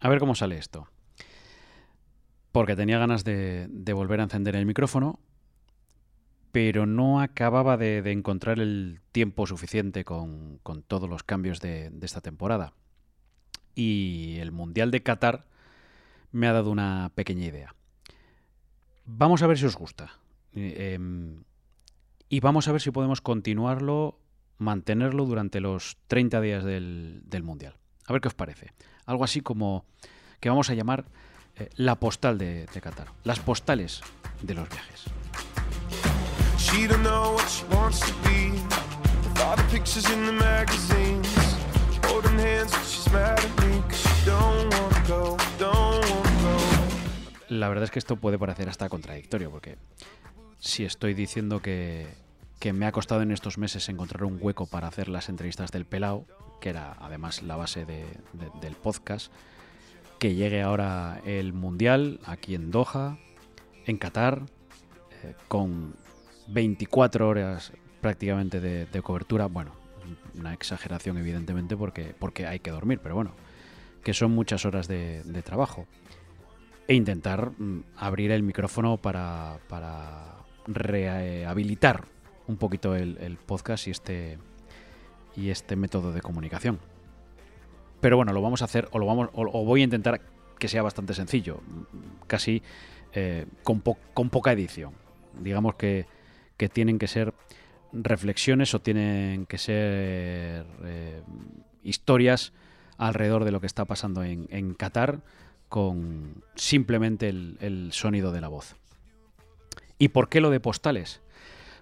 A ver cómo sale esto. Porque tenía ganas de, volver a encender el micrófono, pero no acababa de, encontrar el tiempo suficiente con, todos los cambios de, esta temporada. Y el Mundial de Qatar me ha dado una pequeña idea. Vamos a ver si os gusta. Em, y vamos a ver si podemos continuarlo, mantenerlo durante los 30 días del, Mundial. A ver qué os parece. Algo así como que vamos a llamar eh, la postal de, Qatar. Las postales de los viajes. La verdad es que esto puede parecer hasta contradictorio, porque si estoy diciendo que, me ha costado en estos meses encontrar un hueco para hacer las entrevistas del Pelao, que era además la base del podcast, que llegue ahora el Mundial aquí en Doha, en Qatar, eh, con 24 horas prácticamente de, cobertura. Bueno, una exageración evidentemente porque, porque hay que dormir, pero bueno, que son muchas horas de, trabajo. E intentar mm, abrir el micrófono para, para rehabilitar un poquito el, podcast y este, y este método de comunicación. Pero bueno, lo vamos a hacer, o lo vamos, o, voy a intentar que sea bastante sencillo, casi eh, con, poca edición. Digamos que, tienen que ser reflexiones o tienen que ser eh, historias alrededor de lo que está pasando en, Qatar con simplemente el sonido de la voz. ¿Y por qué lo de postales?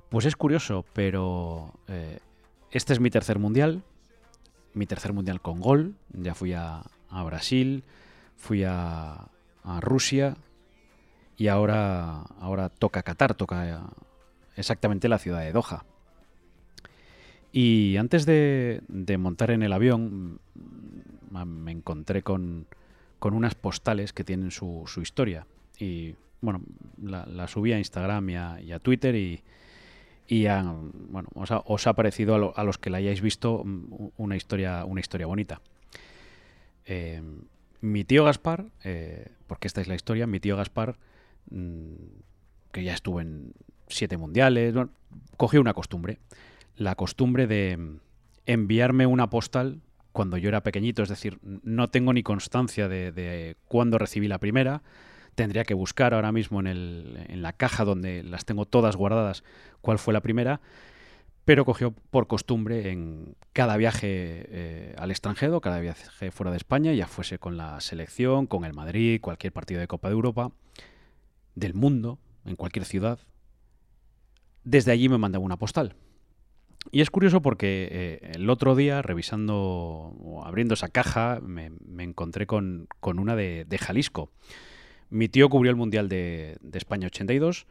Pues es curioso, pero eh, este es mi tercer mundial, mi tercer mundial con gol. Ya fui a, Brasil, fui a, Rusia y ahora, ahora toca Qatar, toca exactamente la ciudad de Doha. Y antes de, montar en el avión mm, me encontré con, unas postales que tienen su, su historia. Y bueno, la, subí a Instagram y a, Twitter y, y bueno, os ha, parecido a, los que la hayáis visto mm, una historia, una historia bonita. Eh, mi tío Gaspar, eh, porque esta es la historia, mi tío Gaspar, mm, que ya estuvo en siete mundiales, cogió una costumbre, la costumbre de enviarme una postal cuando yo era pequeñito, es decir, no tengo ni constancia de, de cuándo recibí la primera, tendría que buscar ahora mismo en, el, en la caja donde las tengo todas guardadas cuál fue la primera, pero cogió por costumbre en cada viaje eh, al extranjero, cada viaje fuera de España, ya fuese con la selección, con el Madrid, cualquier partido de Copa de Europa, del mundo, en cualquier ciudad, desde allí me mandaba una postal. Y es curioso porque eh, el otro día, revisando o abriendo esa caja, me, encontré con, una de, de Jalisco. Mi tío cubrió el Mundial de, España 82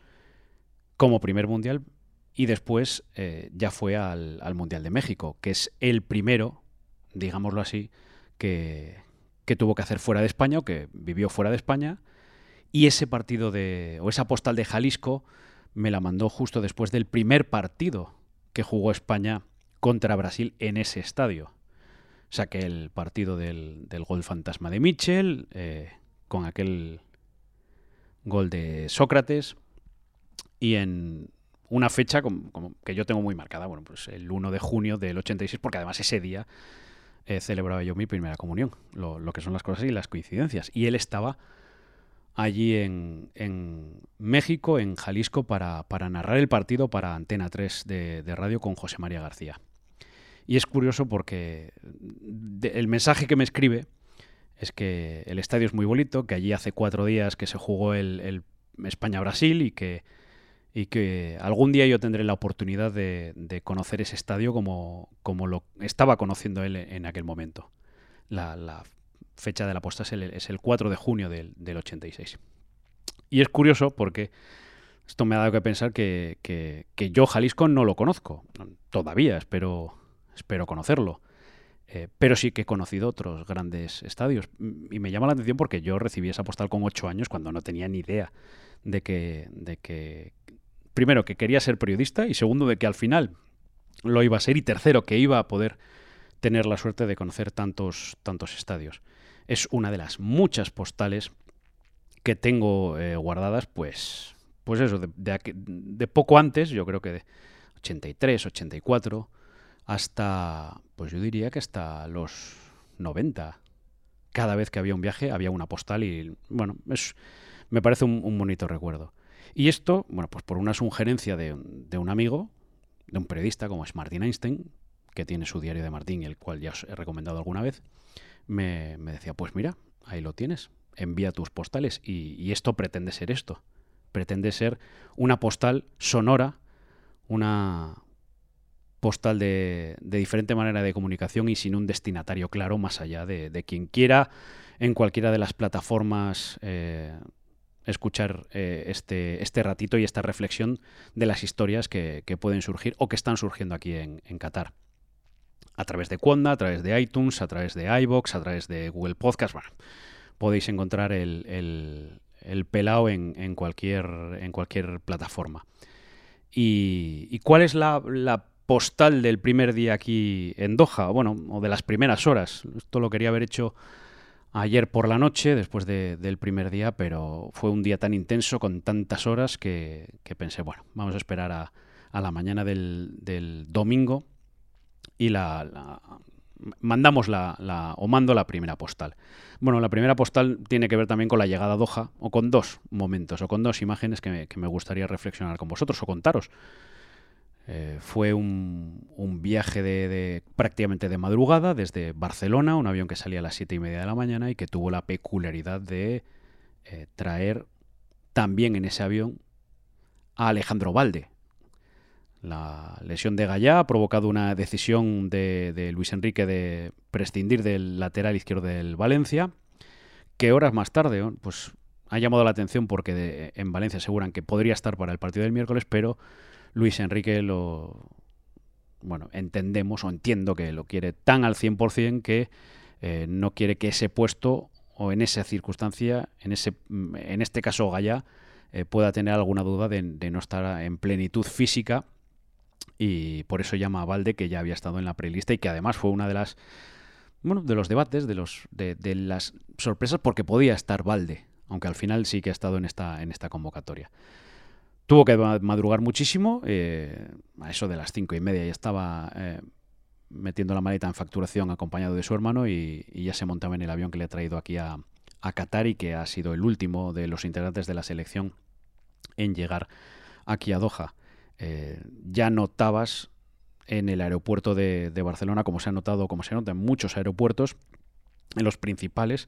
como primer Mundial y después eh, ya fue al, Mundial de México, que es el primero, digámoslo así, que, tuvo que hacer fuera de España o que vivió fuera de España. Y ese partido de, o esa postal de Jalisco me la mandó justo después del primer partido que jugó España contra Brasil en ese estadio. Saqué el partido del, gol fantasma de Mitchell, eh, con aquel gol de Sócrates y en una fecha que yo tengo muy marcada, bueno, pues el 1 de junio del 86, porque además ese día celebraba yo mi primera comunión, lo, que son las cosas y las coincidencias. Y él estaba allí en, México, en Jalisco, para, narrar el partido para Antena 3 de, de, radio con José María García. Y es curioso porque el mensaje que me escribe es que el estadio es muy bonito, que allí hace cuatro días que se jugó el, España-Brasil y que, y que algún día yo tendré la oportunidad de, conocer ese estadio como, como, lo estaba conociendo él en aquel momento. La, fecha de la posta es el, es el 4 de junio del, 86. Y es curioso porque esto me ha dado que pensar que, que yo Jalisco no lo conozco. Todavía espero, espero conocerlo. Eh, pero sí que he conocido otros grandes estadios. Y me llama la atención porque yo recibí esa postal con ocho años cuando no tenía ni idea de que, de que, primero, que quería ser periodista y segundo, de que al final lo iba a ser y tercero, que iba a poder tener la suerte de conocer tantos, tantos estadios. es una de las muchas postales que tengo eh, guardadas, pues, pues eso, de, poco antes, yo creo que de 83, 84, hasta, pues yo diría que hasta los 90. Cada vez que había un viaje había una postal y, bueno, es, me parece un, bonito recuerdo. Y esto, bueno, pues por una sugerencia de, un amigo, de un periodista como es Martin Einstein, que tiene su diario de Martín, el cual ya os he recomendado alguna vez, me, decía, pues mira, ahí lo tienes, envía tus postales. Y, esto pretende ser esto. Pretende ser una postal sonora, una postal de, diferente manera de comunicación y sin un destinatario claro más allá de, quien quiera en cualquiera de las plataformas eh, escuchar eh, este, este ratito y esta reflexión de las historias que, pueden surgir o que están surgiendo aquí en, en Qatar a través de Quanda, a través de iTunes, a través de iBox, a través de Google Podcast. Bueno, podéis encontrar el, el, pelao en, cualquier, en cualquier plataforma. ¿Y, cuál es la, postal del primer día aquí en Doha? Bueno, o de las primeras horas. Esto lo quería haber hecho ayer por la noche, después del primer día, pero fue un día tan intenso, con tantas horas, que, pensé, bueno, vamos a esperar a, la mañana del, del domingo y la, mandamos la, o mando la primera postal. Bueno, la primera postal tiene que ver también con la llegada a Doha o con dos momentos o con dos imágenes que me, gustaría reflexionar con vosotros o contaros. Eh, fue un, viaje de, prácticamente de madrugada desde Barcelona, un avión que salía a las siete y media de la mañana y que tuvo la peculiaridad de eh, traer también en ese avión a Alejandro Valde, la lesión de Gallá ha provocado una decisión de, Luis Enrique de prescindir del lateral izquierdo del Valencia, que horas más tarde pues, ha llamado la atención porque en Valencia aseguran que podría estar para el partido del miércoles, pero Luis Enrique lo... Bueno, entendemos o entiendo que lo quiere tan al 100% que eh, no quiere que ese puesto o en esa circunstancia, en, ese, en este caso Gallá, eh, pueda tener alguna duda de, no estar en plenitud física y por eso llama a Valde, que ya había estado en la prelista y que además fue una de las bueno, de los debates, de los de, las sorpresas porque podía estar Valde, aunque al final sí que ha estado en esta en esta convocatoria. Tuvo que madrugar muchísimo, eh, a eso de las cinco y media ya estaba eh, metiendo la maleta en facturación acompañado de su hermano y, ya se montaba en el avión que le ha traído aquí a, a Qatar y que ha sido el último de los integrantes de la selección en llegar aquí a Doha. Eh, ya notabas en el aeropuerto de, Barcelona, como se ha notado, como se nota en muchos aeropuertos, en los principales,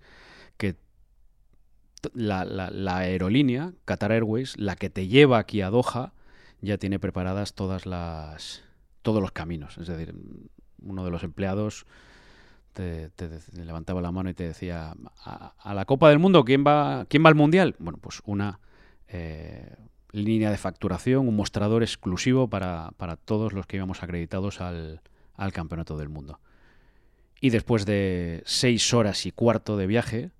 que la, aerolínea, Qatar Airways, la que te lleva aquí a Doha, ya tiene preparadas todas las todos los caminos. Es decir, uno de los empleados te, levantaba la mano y te decía a, la Copa del Mundo, ¿quién va, quién va al Mundial? Bueno, pues una eh, línea de facturación, un mostrador exclusivo para, todos los que íbamos acreditados al, Campeonato del Mundo. Y después de seis horas y cuarto de viaje,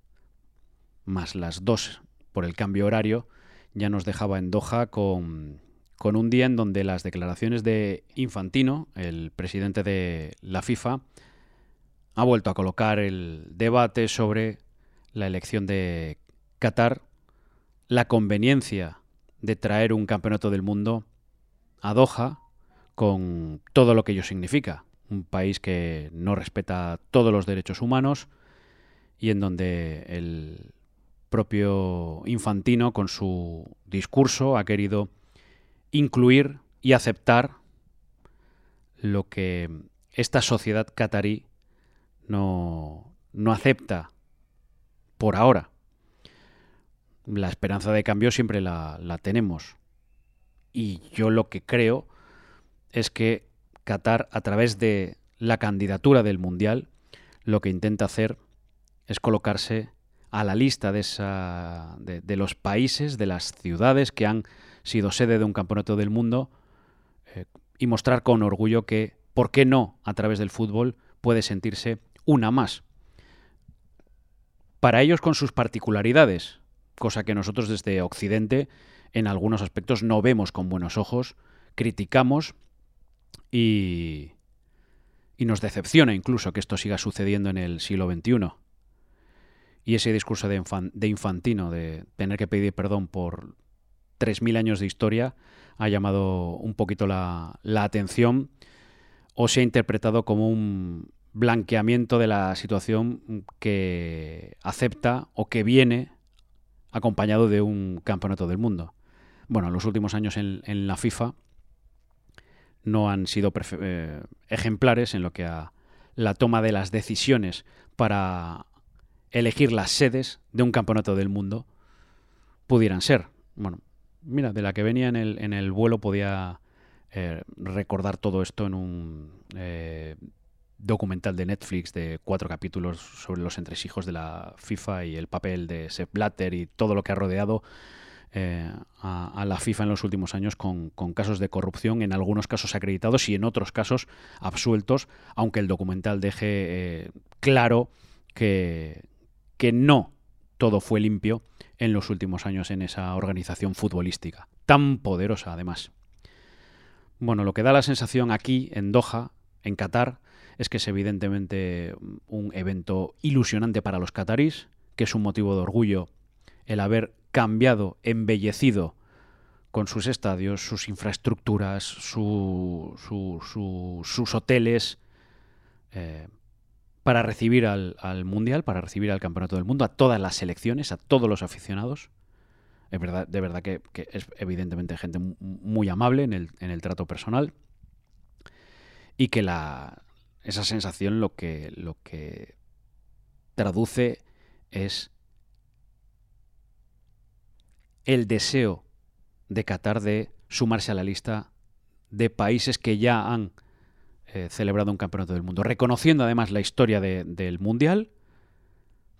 más las dos por el cambio horario, ya nos dejaba en Doha con, con un día en donde las declaraciones de Infantino, el presidente de la FIFA, ha vuelto a colocar el debate sobre la elección de Qatar, la conveniencia de traer un campeonato del mundo a Doha con todo lo que ello significa. Un país que no respeta todos los derechos humanos y en donde el propio Infantino con su discurso ha querido incluir y aceptar lo que esta sociedad catarí no, no acepta por ahora la esperanza de cambio siempre la, tenemos. Y yo lo que creo es que Qatar, a través de la candidatura del Mundial, lo que intenta hacer es colocarse a la lista de, los países, de las ciudades que han sido sede de un campeonato del mundo eh, y mostrar con orgullo que, ¿por qué no, a través del fútbol, puede sentirse una más? Para ellos con sus particularidades, cosa que nosotros desde Occidente en algunos aspectos no vemos con buenos ojos, criticamos y, y nos decepciona incluso que esto siga sucediendo en el siglo XXI. Y ese discurso de, Infantino, de tener que pedir perdón por 3.000 años de historia, ha llamado un poquito la, la atención o se ha interpretado como un blanqueamiento de la situación que acepta o que viene acompañado de un campeonato del mundo. Bueno, los últimos años en, la FIFA no han sido eh, ejemplares en lo que a la toma de las decisiones para elegir las sedes de un campeonato del mundo pudieran ser. Bueno, mira, de la que venía en el, en el vuelo podía eh, recordar todo esto en un eh, documental de Netflix de cuatro capítulos sobre los entresijos de la FIFA y el papel de Sepp Blatter y todo lo que ha rodeado eh, a, la FIFA en los últimos años con, casos de corrupción, en algunos casos acreditados y en otros casos absueltos, aunque el documental deje claro que, que no todo fue limpio en los últimos años en esa organización futbolística, tan poderosa además. Bueno, lo que da la sensación aquí, en Doha, en Qatar, es que es evidentemente un evento ilusionante para los catarís, que es un motivo de orgullo el haber cambiado, embellecido con sus estadios, sus infraestructuras, sus hoteles, eh, para recibir al, Mundial, para recibir al Campeonato del Mundo, a todas las selecciones, a todos los aficionados. Es verdad, de verdad que, es evidentemente gente muy amable en el, trato personal y que esa sensación lo que, lo que traduce es el deseo de Qatar de sumarse a la lista de países que ya han eh, celebrado un campeonato del mundo, reconociendo además la historia del mundial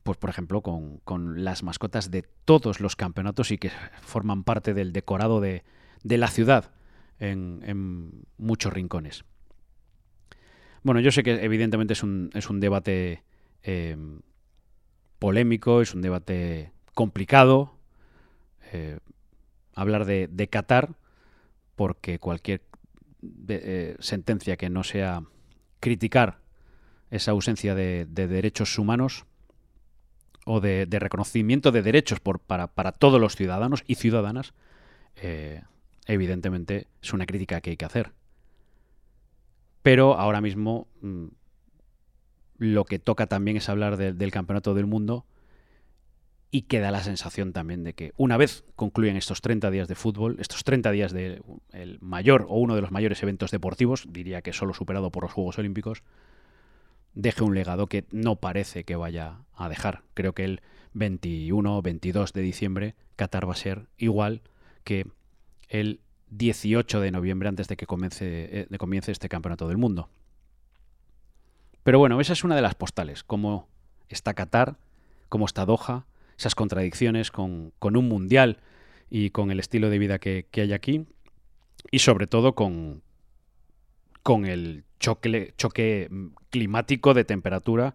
pues por ejemplo con, las mascotas de todos los campeonatos y que forman parte del decorado de, la ciudad en, muchos rincones. Bueno, yo sé que evidentemente es un, es un debate eh, polémico, es un debate complicado eh, hablar de, de, Qatar, porque cualquier eh, sentencia que no sea criticar esa ausencia de derechos humanos o de, reconocimiento de derechos por, para, todos los ciudadanos y ciudadanas, eh, evidentemente es una crítica que hay que hacer. Pero ahora mismo mm, lo que toca también es hablar del Campeonato del Mundo y queda la sensación también de que una vez concluyen estos 30 días de fútbol, estos 30 días de el mayor o uno de los mayores eventos deportivos, diría que solo superado por los Juegos Olímpicos, deje un legado que no parece que vaya a dejar. Creo que el 21 22 de diciembre Qatar va a ser igual que el 18 de noviembre antes de que comience, eh, de comience este campeonato del mundo. Pero bueno, esa es una de las postales, cómo está Qatar, cómo está Doha, esas contradicciones con, un mundial y con el estilo de vida que, hay aquí y sobre todo con, con el choque, climático de temperatura,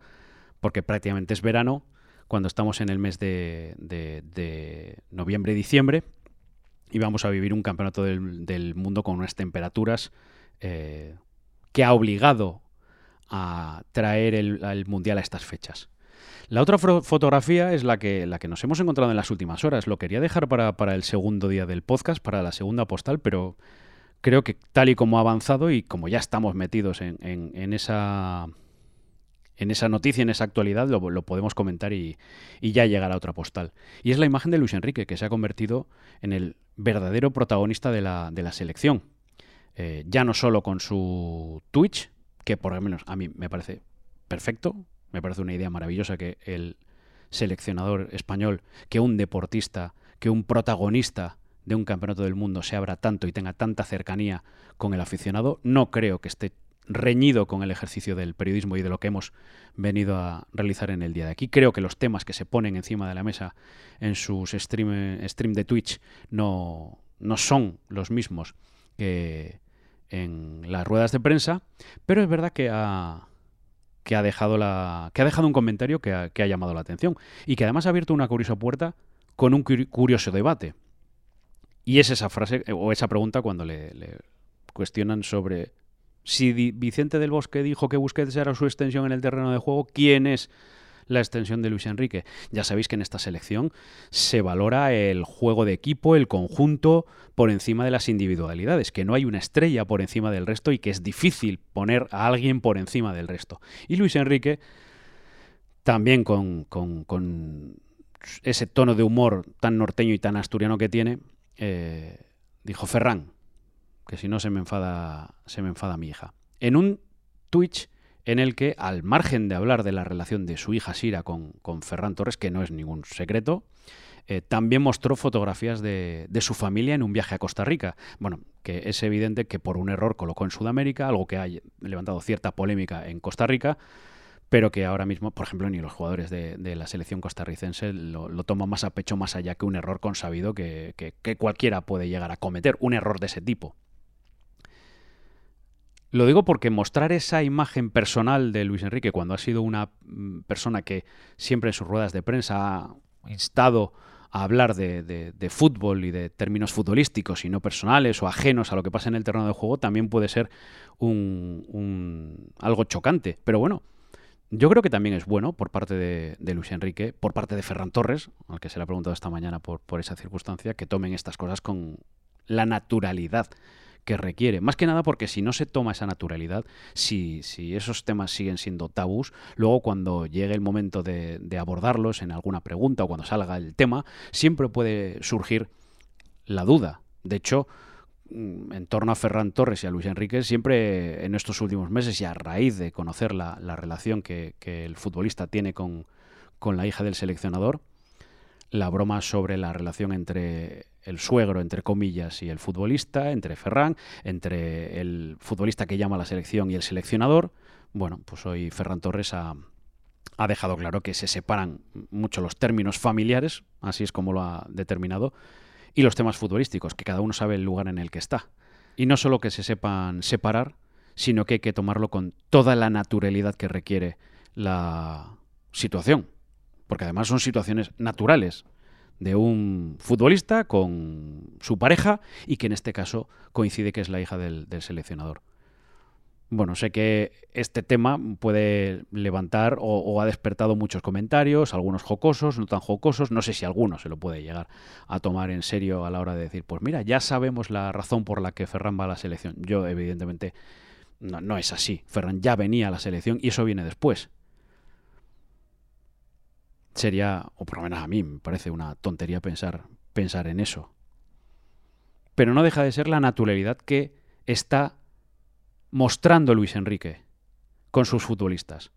porque prácticamente es verano, cuando estamos en el mes de, noviembre y diciembre, y vamos a vivir un campeonato del, mundo con unas temperaturas eh, que ha obligado a traer el, mundial a estas fechas. La otra fotografía es la que, la que nos hemos encontrado en las últimas horas. Lo quería dejar para, para el segundo día del podcast, para la segunda postal, pero creo que tal y como ha avanzado y como ya estamos metidos en, esa en esa noticia, en esa actualidad, lo, podemos comentar y, ya llegará otra postal. Y es la imagen de Luis Enrique, que se ha convertido en el verdadero protagonista de la, selección. Eh, ya no solo con su Twitch, que por lo menos a mí me parece perfecto, me parece una idea maravillosa que el seleccionador español, que un deportista, que un protagonista de un campeonato del mundo se abra tanto y tenga tanta cercanía con el aficionado, no creo que esté reñido con el ejercicio del periodismo y de lo que hemos venido a realizar en el día de aquí. Creo que los temas que se ponen encima de la mesa en sus stream, stream de Twitch no, no son los mismos que en las ruedas de prensa, pero es verdad que ha, que ha, dejado, la, que ha dejado un comentario que ha, que ha llamado la atención y que además ha abierto una curiosa puerta con un curioso debate. Y es esa frase eh, o esa pregunta cuando le, cuestionan sobre si Vicente del Bosque dijo que Busquets era su extensión en el terreno de juego, ¿quién es la extensión de Luis Enrique. Ya sabéis que en esta selección se valora el juego de equipo, el conjunto, por encima de las individualidades, que no hay una estrella por encima del resto y que es difícil poner a alguien por encima del resto. Y Luis Enrique, también con, ese tono de humor tan norteño y tan asturiano que tiene, eh, dijo Ferran, que si no se me enfada, se me enfada mi hija. En un Twitch en el que, al margen de hablar de la relación de su hija Sira con, con Ferran Torres, que no es ningún secreto, eh, también mostró fotografías de, su familia en un viaje a Costa Rica. Bueno, que es evidente que por un error colocó en Sudamérica, algo que ha levantado cierta polémica en Costa Rica, pero que ahora mismo, por ejemplo, ni los jugadores de, la selección costarricense lo, toman más a pecho más allá que un error consabido que cualquiera puede llegar a cometer, un error de ese tipo. Lo digo porque mostrar esa imagen personal de Luis Enrique cuando ha sido una mm, persona que siempre en sus ruedas de prensa ha instado a hablar de, fútbol y de términos futbolísticos y no personales o ajenos a lo que pasa en el terreno de juego también puede ser un, algo chocante. Pero bueno, yo creo que también es bueno por parte de, Luis Enrique, por parte de Ferran Torres, al que se le ha preguntado esta mañana por, por esa circunstancia, que tomen estas cosas con la naturalidad que requiere. Más que nada porque si no se toma esa naturalidad, si, si esos temas siguen siendo tabús, luego cuando llegue el momento de, abordarlos en alguna pregunta o cuando salga el tema, siempre puede surgir la duda. De hecho, mm, en torno a Ferran Torres y a Luis Enrique, siempre en estos últimos meses y a raíz de conocer la, relación que, el futbolista tiene con, con la hija del seleccionador, la broma sobre la relación entre el suegro, entre comillas, y el futbolista, entre Ferran, entre el futbolista que llama a la selección y el seleccionador. Bueno, pues hoy Ferran Torres ha, ha dejado claro que se separan mucho los términos familiares, así es como lo ha determinado, y los temas futbolísticos, que cada uno sabe el lugar en el que está. Y no solo que se sepan separar, sino que hay que tomarlo con toda la naturalidad que requiere la situación. Porque además son situaciones naturales de un futbolista con su pareja y que en este caso coincide que es la hija del, seleccionador. Bueno, sé que este tema puede levantar o, ha despertado muchos comentarios, algunos jocosos, no tan jocosos, no sé si alguno se lo puede llegar a tomar en serio a la hora de decir, pues mira, ya sabemos la razón por la que Ferran va a la selección. Yo evidentemente no, no es así, Ferran ya venía a la selección y eso viene después sería, o por lo menos a mí me parece una tontería pensar, pensar en eso. Pero no deja de ser la naturalidad que está mostrando Luis Enrique con sus futbolistas,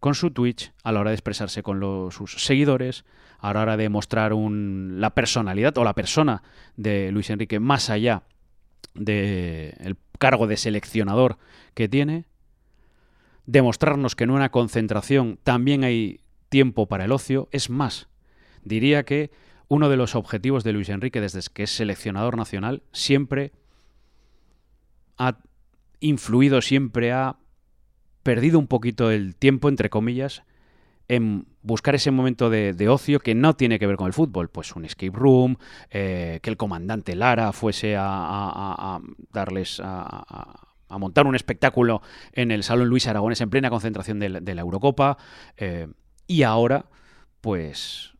con su Twitch, a la hora de expresarse con sus seguidores, a la hora de mostrar la personalidad o la persona de Luis Enrique más allá del cargo de seleccionador que tiene, demostrarnos que en una concentración también hay tiempo para el ocio. Es más, diría que uno de los objetivos de Luis Enrique desde que es seleccionador nacional siempre ha influido, siempre ha perdido un poquito el tiempo, entre comillas, en buscar ese momento de, ocio que no tiene que ver con el fútbol, pues un escape room, eh, que el comandante Lara fuese a, darles a, montar un espectáculo en el Salón Luis Aragones en plena concentración de la, Eurocopa. Eh, y ahora, pues,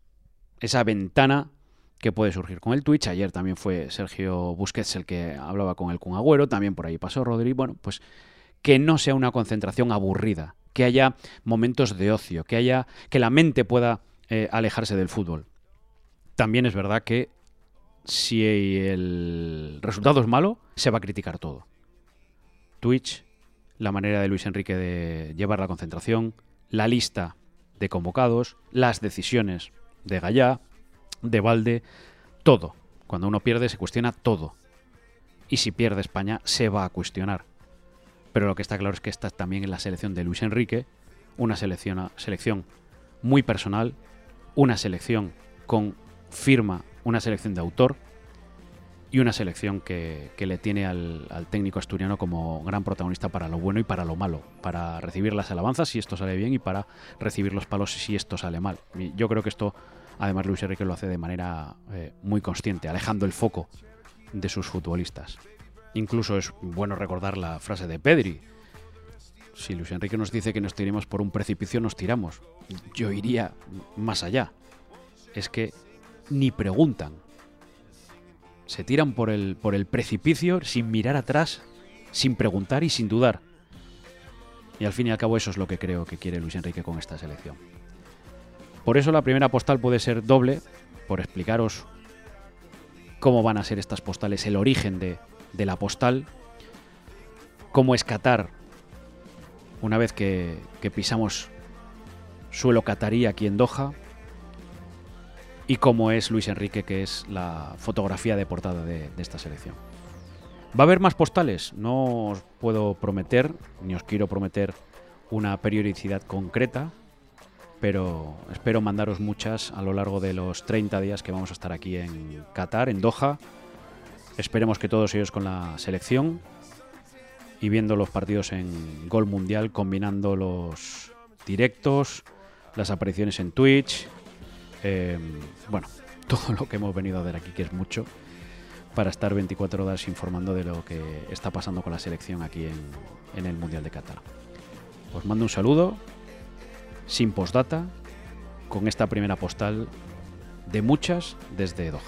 esa ventana que puede surgir con el Twitch. Ayer también fue Sergio Busquets el que hablaba con el Kun Agüero, también por ahí pasó Rodri. Bueno, pues que no sea una concentración aburrida, que haya momentos de ocio, que haya que la mente pueda eh, alejarse del fútbol. También es verdad que si el resultado es malo, se va a criticar todo. Twitch, la manera de Luis Enrique de llevar la concentración, la lista de convocados, las decisiones de Gallá, de Valde, todo. Cuando uno pierde se cuestiona todo. Y si pierde España se va a cuestionar. Pero lo que está claro es que está también en la selección de Luis Enrique, una selección, selección muy personal, una selección con firma, una selección de autor, y una selección que, le tiene al, técnico asturiano como gran protagonista para lo bueno y para lo malo, para recibir las alabanzas si esto sale bien y para recibir los palos si esto sale mal. yo creo que esto, además, Luis Enrique lo hace de manera eh, muy consciente, alejando el foco de sus futbolistas. Incluso es bueno recordar la frase de Pedri. si Luis Enrique nos dice que nos tiremos por un precipicio, nos tiramos. Yo iría más allá. Es que ni preguntan. Se tiran por el, por el precipicio sin mirar atrás, sin preguntar y sin dudar. Y al fin y al cabo eso es lo que creo que quiere Luis Enrique con esta selección. Por eso la primera postal puede ser doble, por explicaros cómo van a ser estas postales, el origen de, de la postal, cómo es Qatar una vez que, pisamos suelo catarí aquí en Doha y cómo es Luis Enrique, que es la fotografía de portada de, esta selección. ¿Va a haber más postales? No os puedo prometer, ni os quiero prometer una periodicidad concreta, pero espero mandaros muchas a lo largo de los 30 días que vamos a estar aquí en Qatar, en Doha. Esperemos que todos ellos con la selección y viendo los partidos en Gol Mundial, combinando los directos, las apariciones en Twitch, em, bueno, todo lo que hemos venido a ver aquí, que es mucho, para estar 24 horas informando de lo que está pasando con la selección aquí en, el Mundial de Qatar. Os mando un saludo, sin postdata, con esta primera postal de muchas desde Doha.